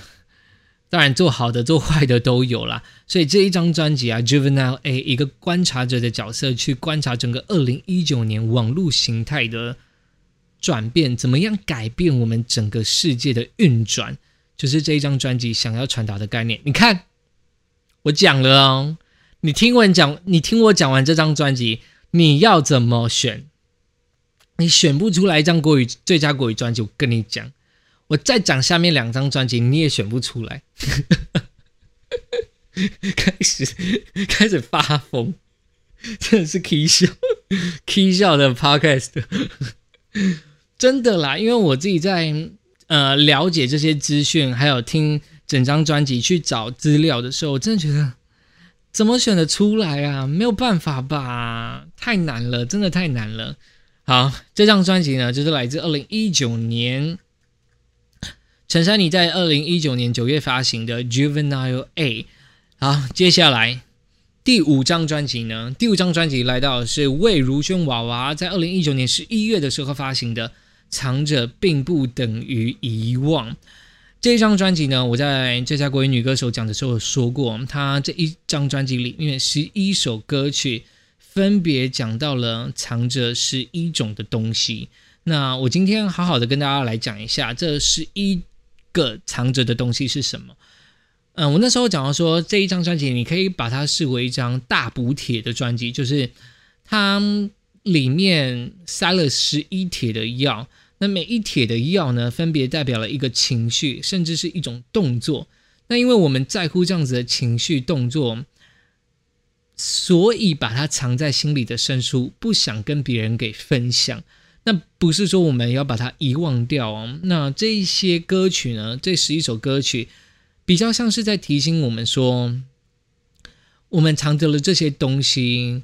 当然做好的、做坏的都有啦。所以这一张专辑啊，Juvenile A，一个观察者的角色去观察整个二零一九年网络形态的转变，怎么样改变我们整个世界的运转，就是这一张专辑想要传达的概念。你看，我讲了哦，你听完讲，你听我讲完这张专辑。你要怎么选？你选不出来一张国语最佳国语专辑，我跟你讲，我再讲下面两张专辑，你也选不出来。开始开始发疯，真的是 K 笑 K 笑的 Podcast，真的啦，因为我自己在呃了解这些资讯，还有听整张专辑去找资料的时候，我真的觉得。怎么选得出来啊？没有办法吧，太难了，真的太难了。好，这张专辑呢，就是来自二零一九年陈珊妮在二零一九年九月发行的《Juvenile A》。好，接下来第五张专辑呢？第五张专辑来到是魏如萱娃娃在二零一九年十一月的时候发行的《藏着并不等于遗忘》。这一张专辑呢，我在这家国语女歌手讲的时候说过，她这一张专辑里面十一首歌曲分别讲到了藏着十一种的东西。那我今天好好的跟大家来讲一下这十一个藏着的东西是什么。嗯，我那时候讲到说这一张专辑，你可以把它视为一张大补铁的专辑，就是它里面塞了十一铁的药。那每一帖的药呢，分别代表了一个情绪，甚至是一种动作。那因为我们在乎这样子的情绪动作，所以把它藏在心里的深处，不想跟别人给分享。那不是说我们要把它遗忘掉哦。那这一些歌曲呢，这十一首歌曲，比较像是在提醒我们说，我们藏着了这些东西，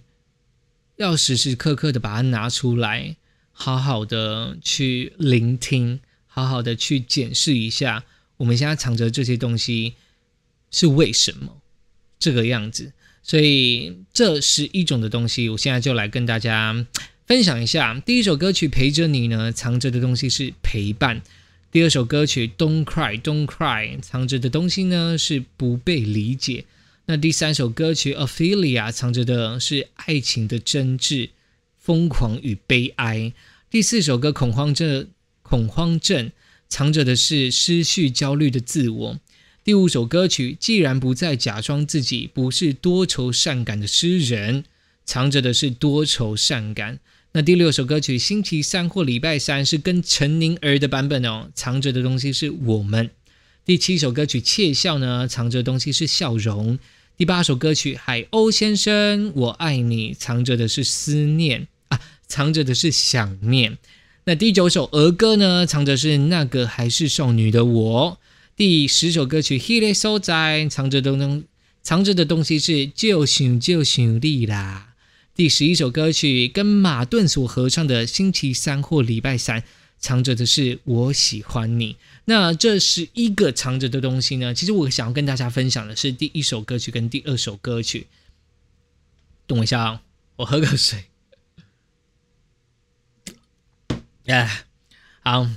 要时时刻刻的把它拿出来。好好的去聆听，好好的去检视一下，我们现在藏着这些东西是为什么这个样子？所以这是一种的东西，我现在就来跟大家分享一下。第一首歌曲《陪着你》呢，藏着的东西是陪伴；第二首歌曲《Don't Cry Don't Cry》，藏着的东西呢是不被理解；那第三首歌曲《Ophelia》，藏着的是爱情的真挚。疯狂与悲哀。第四首歌《恐慌症》，恐慌症藏着的是失去焦虑的自我。第五首歌曲《既然不再假装自己不是多愁善感的诗人》，藏着的是多愁善感。那第六首歌曲《星期三或礼拜三》是跟陈宁儿的版本哦，藏着的东西是我们。第七首歌曲《窃笑》呢，藏着的东西是笑容。第八首歌曲《海鸥先生我爱你》，藏着的是思念啊。藏着的是想念。那第九首儿歌呢？藏着是那个还是少女的我。第十首歌曲《He So 在》，藏着东东，藏着的东西是就想就想你啦。第十一首歌曲跟马顿所合唱的《星期三或礼拜三》，藏着的是我喜欢你。那这十一个藏着的东西呢？其实我想要跟大家分享的是第一首歌曲跟第二首歌曲。等我一下啊，我喝个水。哎，好，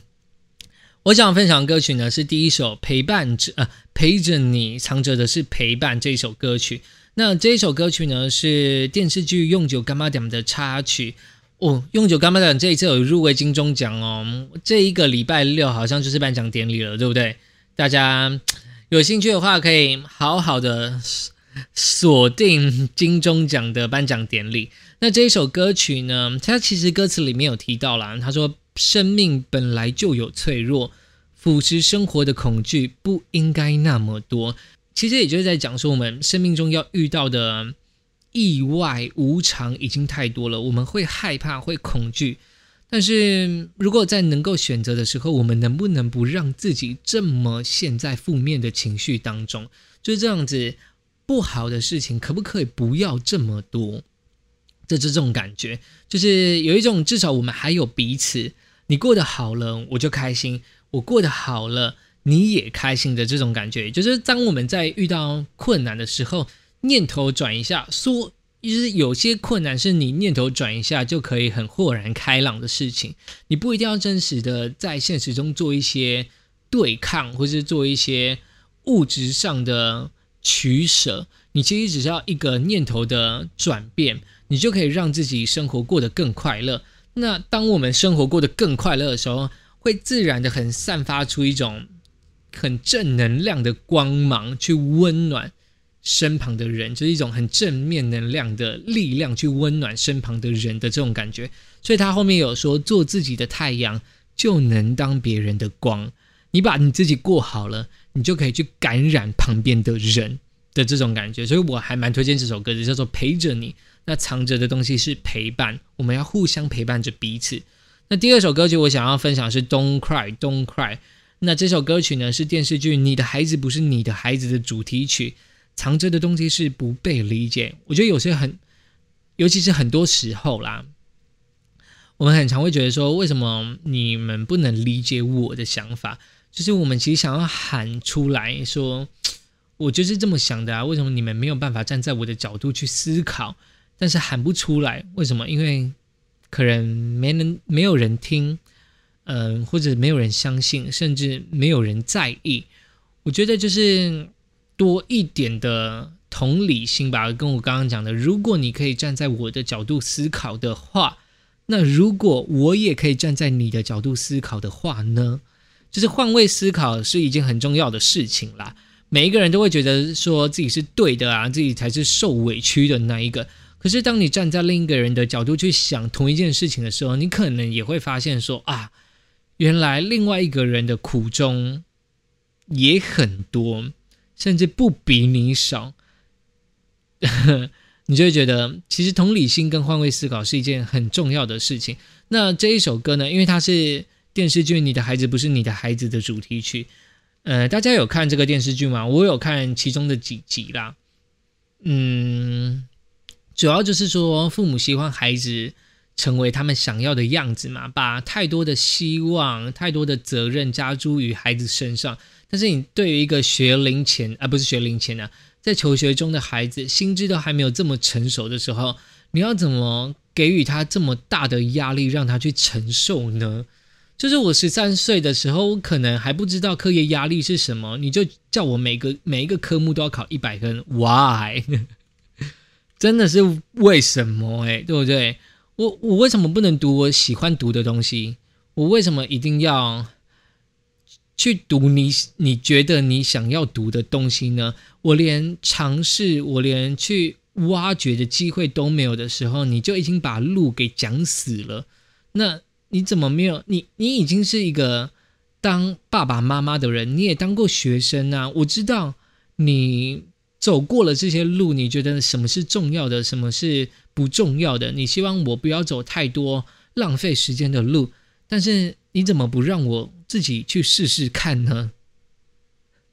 我想分享歌曲呢是第一首陪伴着呃陪着你藏着的是陪伴这一首歌曲。那这一首歌曲呢是电视剧《用酒干妈点》的插曲。哦，用酒干妈点这一次有入围金钟奖哦，这一个礼拜六好像就是颁奖典礼了，对不对？大家有兴趣的话，可以好好的锁定金钟奖的颁奖典礼。那这一首歌曲呢，它其实歌词里面有提到啦，他说：“生命本来就有脆弱，腐蚀生活的恐惧不应该那么多。”其实也就是在讲说，我们生命中要遇到的。意外无常已经太多了，我们会害怕，会恐惧。但是如果在能够选择的时候，我们能不能不让自己这么陷在负面的情绪当中？就是这样子，不好的事情可不可以不要这么多？这是这种感觉，就是有一种至少我们还有彼此，你过得好了，我就开心；我过得好了，你也开心的这种感觉。就是当我们在遇到困难的时候。念头转一下，说就是有些困难是你念头转一下就可以很豁然开朗的事情。你不一定要真实的在现实中做一些对抗，或是做一些物质上的取舍。你其实只需要一个念头的转变，你就可以让自己生活过得更快乐。那当我们生活过得更快乐的时候，会自然的很散发出一种很正能量的光芒，去温暖。身旁的人就是一种很正面能量的力量，去温暖身旁的人的这种感觉。所以他后面有说，做自己的太阳就能当别人的光。你把你自己过好了，你就可以去感染旁边的人的这种感觉。所以我还蛮推荐这首歌的，叫做《陪着你》。那藏着的东西是陪伴，我们要互相陪伴着彼此。那第二首歌曲我想要分享是《Don't Cry Don't Cry》。那这首歌曲呢是电视剧《你的孩子不是你的孩子》的主题曲。藏着的东西是不被理解。我觉得有些很，尤其是很多时候啦，我们很常会觉得说，为什么你们不能理解我的想法？就是我们其实想要喊出来说，我就是这么想的啊。为什么你们没有办法站在我的角度去思考？但是喊不出来，为什么？因为可能没人，没有人听，嗯，或者没有人相信，甚至没有人在意。我觉得就是。多一点的同理心吧，跟我刚刚讲的，如果你可以站在我的角度思考的话，那如果我也可以站在你的角度思考的话呢？就是换位思考是一件很重要的事情啦。每一个人都会觉得说自己是对的啊，自己才是受委屈的那一个。可是当你站在另一个人的角度去想同一件事情的时候，你可能也会发现说啊，原来另外一个人的苦衷也很多。甚至不比你少，你就会觉得，其实同理心跟换位思考是一件很重要的事情。那这一首歌呢？因为它是电视剧《你的孩子不是你的孩子》的主题曲。呃，大家有看这个电视剧吗？我有看其中的几集啦。嗯，主要就是说，父母希望孩子成为他们想要的样子嘛，把太多的希望、太多的责任加诸于孩子身上。但是你对于一个学龄前啊，不是学龄前啊，在求学中的孩子，心智都还没有这么成熟的时候，你要怎么给予他这么大的压力，让他去承受呢？就是我十三岁的时候，我可能还不知道课业压力是什么，你就叫我每个每一个科目都要考一百分，Why？真的是为什么？哎，对不对？我我为什么不能读我喜欢读的东西？我为什么一定要？去读你你觉得你想要读的东西呢？我连尝试，我连去挖掘的机会都没有的时候，你就已经把路给讲死了。那你怎么没有？你你已经是一个当爸爸妈妈的人，你也当过学生啊。我知道你走过了这些路，你觉得什么是重要的，什么是不重要的？你希望我不要走太多浪费时间的路，但是你怎么不让我？自己去试试看呢，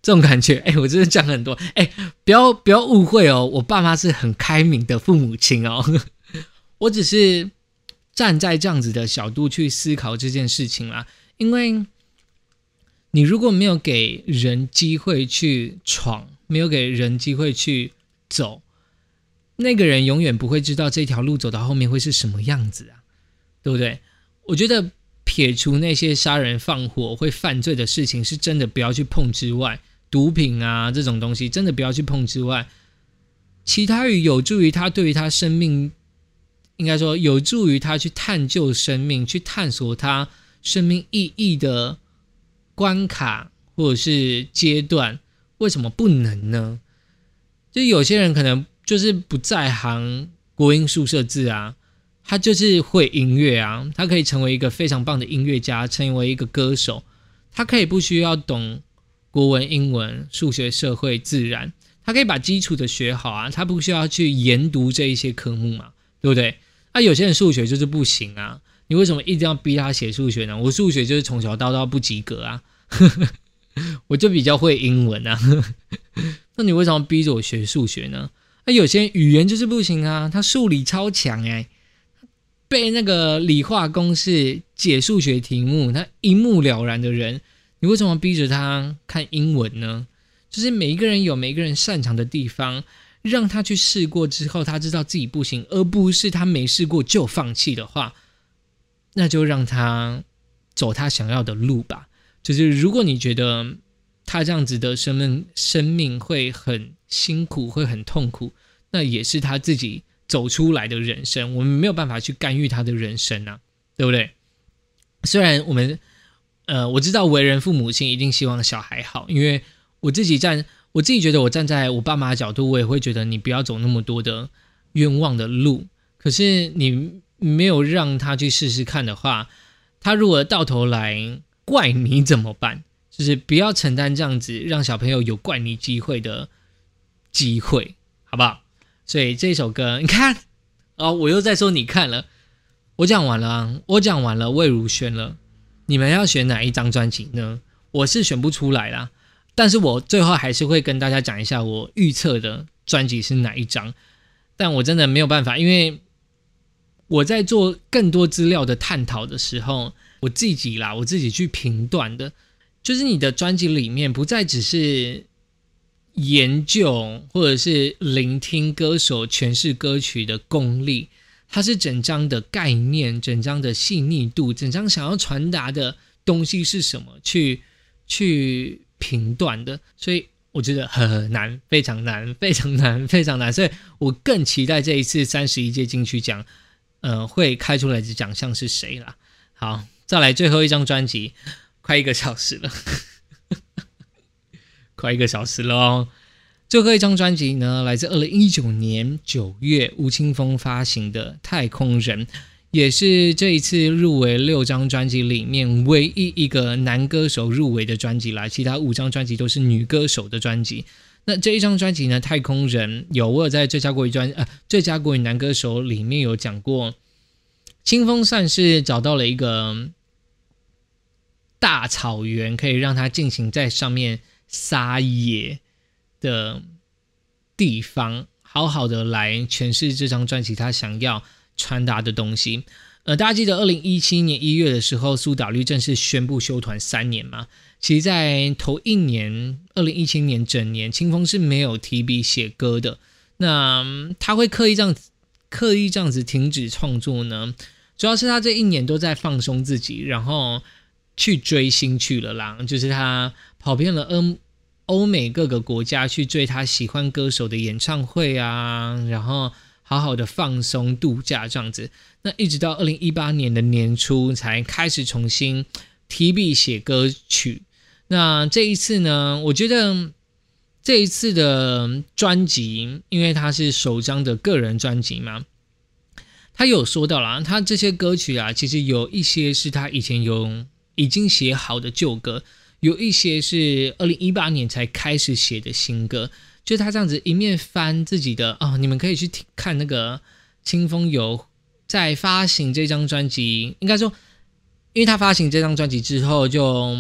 这种感觉，哎，我真的讲很多，哎，不要不要误会哦，我爸妈是很开明的父母亲哦，我只是站在这样子的角度去思考这件事情啦。因为你如果没有给人机会去闯，没有给人机会去走，那个人永远不会知道这条路走到后面会是什么样子啊，对不对？我觉得撇除那些杀人放火会犯罪的事情，是真的不要去碰之外，毒品啊这种东西真的不要去碰之外，其他于有助于他对于他生命，应该说有助于他去探究生命，去探索他生命意义的关卡或者是阶段，为什么不能呢？就有些人可能就是不在行国音宿舍字啊。他就是会音乐啊，他可以成为一个非常棒的音乐家，成为一个歌手。他可以不需要懂国文、英文、数学、社会、自然，他可以把基础的学好啊。他不需要去研读这一些科目嘛，对不对？那有些人数学就是不行啊，你为什么一定要逼他写数学呢？我数学就是从小到大不及格啊，我就比较会英文啊。那你为什么逼着我学数学呢？那有些语言就是不行啊，他数理超强哎。背那个理化公式、解数学题目，他一目了然的人，你为什么逼着他看英文呢？就是每一个人有每一个人擅长的地方，让他去试过之后，他知道自己不行，而不是他没试过就放弃的话，那就让他走他想要的路吧。就是如果你觉得他这样子的生命生命会很辛苦，会很痛苦，那也是他自己。走出来的人生，我们没有办法去干预他的人生啊，对不对？虽然我们，呃，我知道为人父母亲一定希望小孩好，因为我自己站，我自己觉得我站在我爸妈的角度，我也会觉得你不要走那么多的冤枉的路。可是你没有让他去试试看的话，他如果到头来怪你怎么办？就是不要承担这样子让小朋友有怪你机会的机会，好不好？所以这首歌，你看，哦，我又在说你看了，我讲完了，我讲完了，魏如萱了，你们要选哪一张专辑呢？我是选不出来啦，但是我最后还是会跟大家讲一下我预测的专辑是哪一张，但我真的没有办法，因为我在做更多资料的探讨的时候，我自己啦，我自己去评断的，就是你的专辑里面不再只是。研究或者是聆听歌手诠释歌曲的功力，它是整张的概念、整张的细腻度、整张想要传达的东西是什么去去评断的，所以我觉得很难，非常难，非常难，非常难，所以我更期待这一次三十一届金曲奖，呃，会开出来的奖项是谁啦？好，再来最后一张专辑，快一个小时了。快一个小时了哦！最后一张专辑呢，来自二零一九年九月吴青峰发行的《太空人》，也是这一次入围六张专辑里面唯一一个男歌手入围的专辑啦。其他五张专辑都是女歌手的专辑。那这一张专辑呢，《太空人》有我有在最佳国语专呃最佳国语男歌手里面有讲过，清风算是找到了一个大草原，可以让他进行在上面。撒野的地方，好好的来诠释这张专辑他想要传达的东西。呃，大家记得二零一七年一月的时候，苏打绿正式宣布休团三年吗？其实，在头一年，二零一七年整年，清风是没有提笔写歌的。那他会刻意这样刻意这样子停止创作呢？主要是他这一年都在放松自己，然后去追星去了啦，就是他。跑遍了欧欧美各个国家去追他喜欢歌手的演唱会啊，然后好好的放松度假这样子。那一直到二零一八年的年初才开始重新提笔写歌曲。那这一次呢，我觉得这一次的专辑，因为他是首张的个人专辑嘛，他有说到了，他这些歌曲啊，其实有一些是他以前有已经写好的旧歌。有一些是二零一八年才开始写的新歌，就他这样子一面翻自己的哦，你们可以去听看那个清风有在发行这张专辑，应该说，因为他发行这张专辑之后，就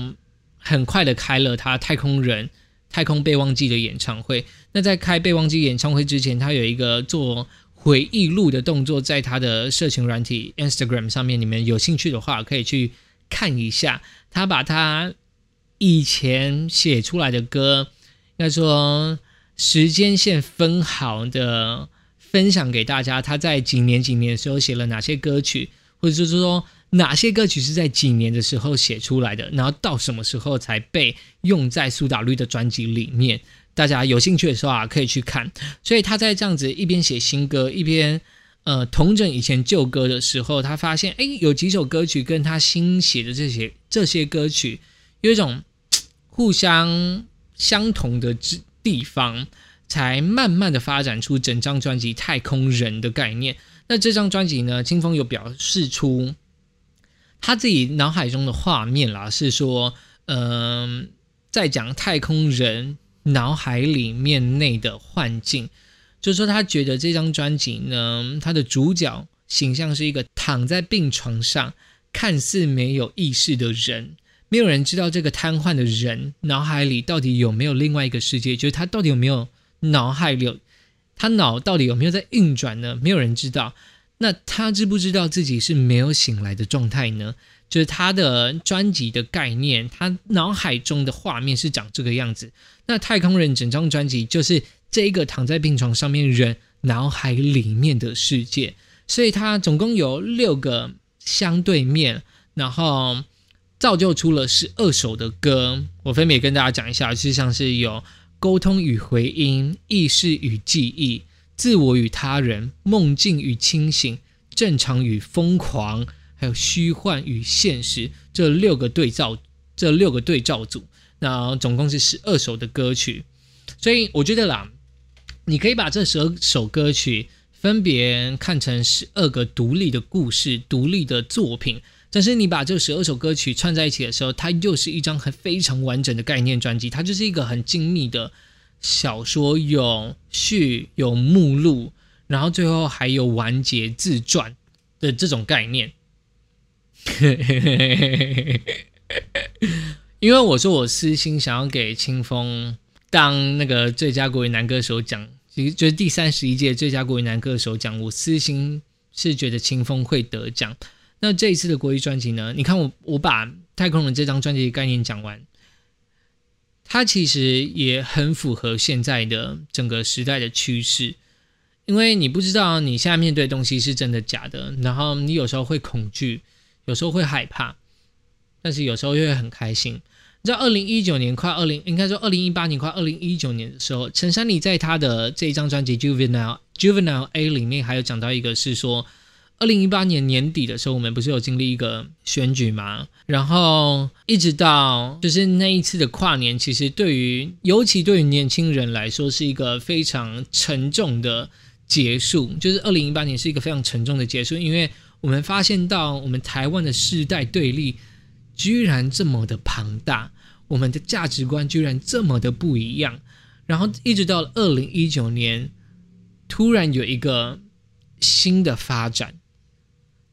很快的开了他《太空人》《太空备忘记》的演唱会。那在开备忘记演唱会之前，他有一个做回忆录的动作，在他的社群软体 Instagram 上面，你们有兴趣的话，可以去看一下。他把他以前写出来的歌，应该说时间线分好的分享给大家。他在几年几年的时候写了哪些歌曲，或者是说哪些歌曲是在几年的时候写出来的，然后到什么时候才被用在苏打绿的专辑里面。大家有兴趣的时候啊，可以去看。所以他在这样子一边写新歌，一边呃同整以前旧歌的时候，他发现哎，有几首歌曲跟他新写的这些这些歌曲有一种互相相同的之地方，才慢慢的发展出整张专辑《太空人》的概念。那这张专辑呢，清风有表示出他自己脑海中的画面啦，是说嗯，在讲太空人。脑海里面内的幻境，就是说，他觉得这张专辑呢，他的主角形象是一个躺在病床上，看似没有意识的人，没有人知道这个瘫痪的人脑海里到底有没有另外一个世界，就是他到底有没有脑海里，他脑到底有没有在运转呢？没有人知道。那他知不知道自己是没有醒来的状态呢？就是他的专辑的概念，他脑海中的画面是长这个样子。那太空人整张专辑就是这一个躺在病床上面人脑海里面的世界，所以它总共有六个相对面，然后造就出了十二首的歌。我分别跟大家讲一下，就像是有沟通与回音、意识与记忆、自我与他人、梦境与清醒、正常与疯狂。还有虚幻与现实这六个对照，这六个对照组，那总共是十二首的歌曲，所以我觉得啦，你可以把这十二首歌曲分别看成十二个独立的故事、独立的作品，但是你把这十二首歌曲串在一起的时候，它又是一张很非常完整的概念专辑，它就是一个很精密的小说，有序、有目录，然后最后还有完结自传的这种概念。因为我说我私心想要给清风当那个最佳国语男歌手奖，其实就是第三十一届最佳国语男歌手奖。我私心是觉得清风会得奖。那这一次的国语专辑呢？你看我我把太空人这张专辑的概念讲完，它其实也很符合现在的整个时代的趋势。因为你不知道你现在面对的东西是真的假的，然后你有时候会恐惧。有时候会害怕，但是有时候又会很开心。你知道，二零一九年快二零，应该说二零一八年快二零一九年的时候，陈珊妮在她的这一张专辑《Juvenile Juvenile A》里面还有讲到一个，是说二零一八年年底的时候，我们不是有经历一个选举吗？然后一直到就是那一次的跨年，其实对于尤其对于年轻人来说，是一个非常沉重的结束。就是二零一八年是一个非常沉重的结束，因为。我们发现到，我们台湾的世代对立居然这么的庞大，我们的价值观居然这么的不一样，然后一直到二零一九年，突然有一个新的发展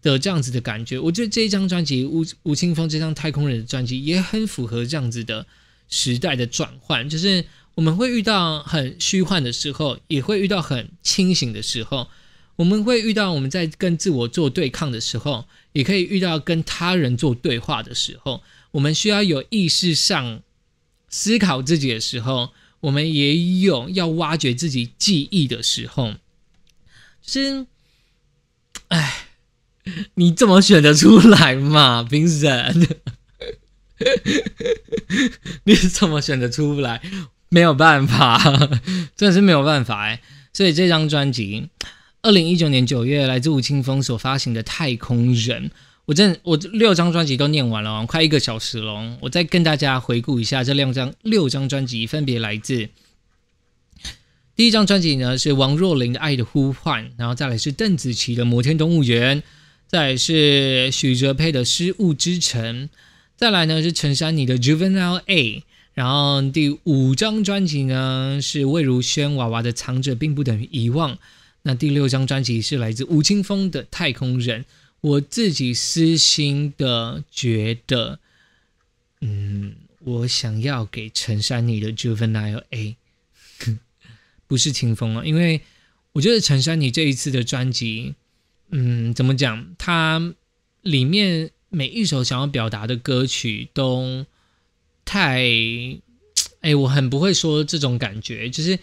的这样子的感觉。我觉得这一张专辑吴吴青峰这张太空人的专辑也很符合这样子的时代的转换，就是我们会遇到很虚幻的时候，也会遇到很清醒的时候。我们会遇到我们在跟自我做对抗的时候，也可以遇到跟他人做对话的时候。我们需要有意识上思考自己的时候，我们也有要挖掘自己记忆的时候。就是，哎，你怎么选得出来嘛，评审？你怎么选得出来？没有办法，真的是没有办法哎。所以这张专辑。二零一九年九月，来自吴青峰所发行的《太空人》，我真我六张专辑都念完了，快一个小时了。我再跟大家回顾一下这两张六张专辑，分别来自第一张专辑呢是王若琳的《爱的呼唤》，然后再来是邓紫棋的《摩天动物园》，再来是许哲佩的《失物之城》，再来呢是陈珊妮的《Juvenile A》，然后第五张专辑呢是魏如萱娃娃的《藏着并不等于遗忘》。那第六张专辑是来自吴青峰的《太空人》，我自己私心的觉得，嗯，我想要给陈珊妮的《Juvenile A》，不是清风啊，因为我觉得陈珊妮这一次的专辑，嗯，怎么讲？它里面每一首想要表达的歌曲都太……哎，我很不会说这种感觉，就是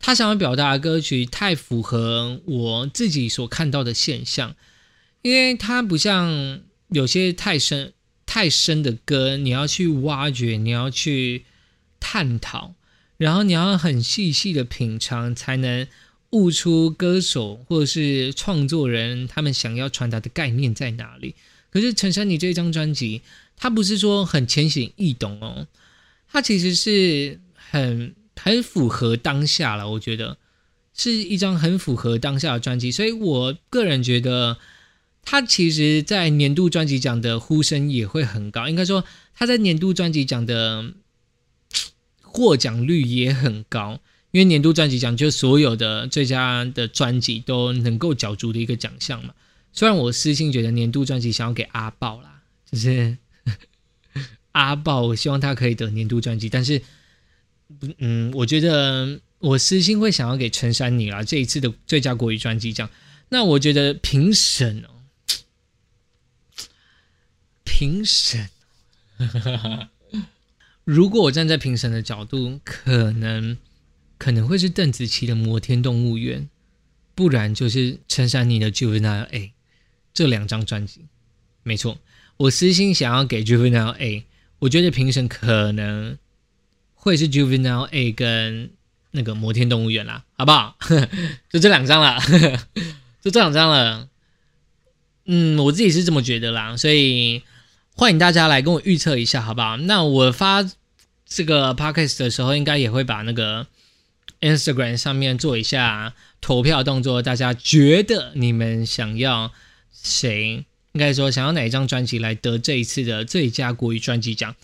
他想要表达的歌曲太符合我自己所看到的现象，因为它不像有些太深太深的歌，你要去挖掘，你要去探讨，然后你要很细细的品尝，才能。悟出歌手或者是创作人他们想要传达的概念在哪里？可是陈珊妮这张专辑，它不是说很浅显易懂哦，它其实是很很符合当下了。我觉得是一张很符合当下的专辑，所以我个人觉得，他其实在年度专辑奖的呼声也会很高。应该说，他在年度专辑奖的获奖率也很高。因为年度专辑奖就所有的最佳的专辑都能够角逐的一个奖项嘛。虽然我私心觉得年度专辑想要给阿豹啦，就是 阿豹，我希望他可以得年度专辑，但是，嗯，我觉得我私心会想要给陈珊妮啦这一次的最佳国语专辑奖。那我觉得评审哦，评审，如果我站在评审的角度，可能。可能会是邓紫棋的《摩天动物园》，不然就是陈珊妮的《Juvenile A》这两张专辑。没错，我私心想要给《Juvenile A》，我觉得评审可能会是《Juvenile A》跟那个《摩天动物园》啦，好不好？就这两张了，就这两张了。嗯，我自己是这么觉得啦，所以欢迎大家来跟我预测一下，好不好？那我发这个 podcast 的时候，应该也会把那个。Instagram 上面做一下投票动作，大家觉得你们想要谁？应该说想要哪一张专辑来得这一次的最佳国语专辑奖？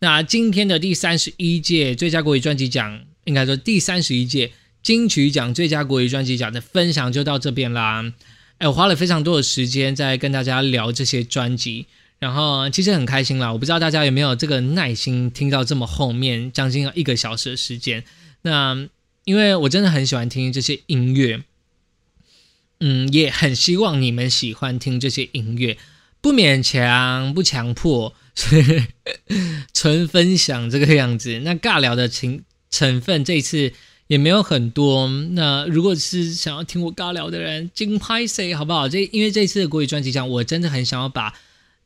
那今天的第三十一届最佳国语专辑奖，应该说第三十一届金曲奖最佳国语专辑奖的分享就到这边啦。哎，我花了非常多的时间在跟大家聊这些专辑，然后其实很开心啦。我不知道大家有没有这个耐心听到这么后面将近一个小时的时间？那。因为我真的很喜欢听这些音乐，嗯，也很希望你们喜欢听这些音乐，不勉强，不强迫，纯分享这个样子。那尬聊的情成分这一次也没有很多。那如果是想要听我尬聊的人，金拍谁好不好？这因为这次的国语专辑讲，我真的很想要把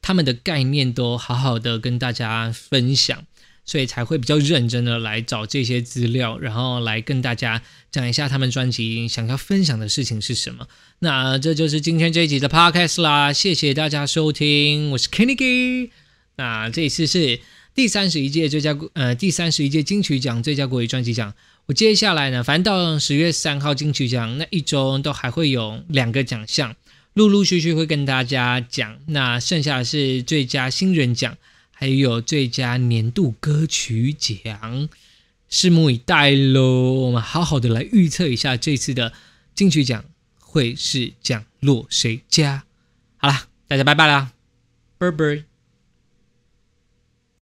他们的概念都好好的跟大家分享。所以才会比较认真的来找这些资料，然后来跟大家讲一下他们专辑想要分享的事情是什么。那这就是今天这一集的 podcast 啦，谢谢大家收听，我是 Kenny。那这一次是第三十一届最佳呃第三十一届金曲奖最佳国语专辑奖。我接下来呢，反正到十月三号金曲奖那一周都还会有两个奖项，陆陆续续会跟大家讲。那剩下的是最佳新人奖。还有最佳年度歌曲奖，拭目以待喽！我们好好的来预测一下这次的金曲奖会是奖落谁家。好了，大家拜拜啦，拜拜。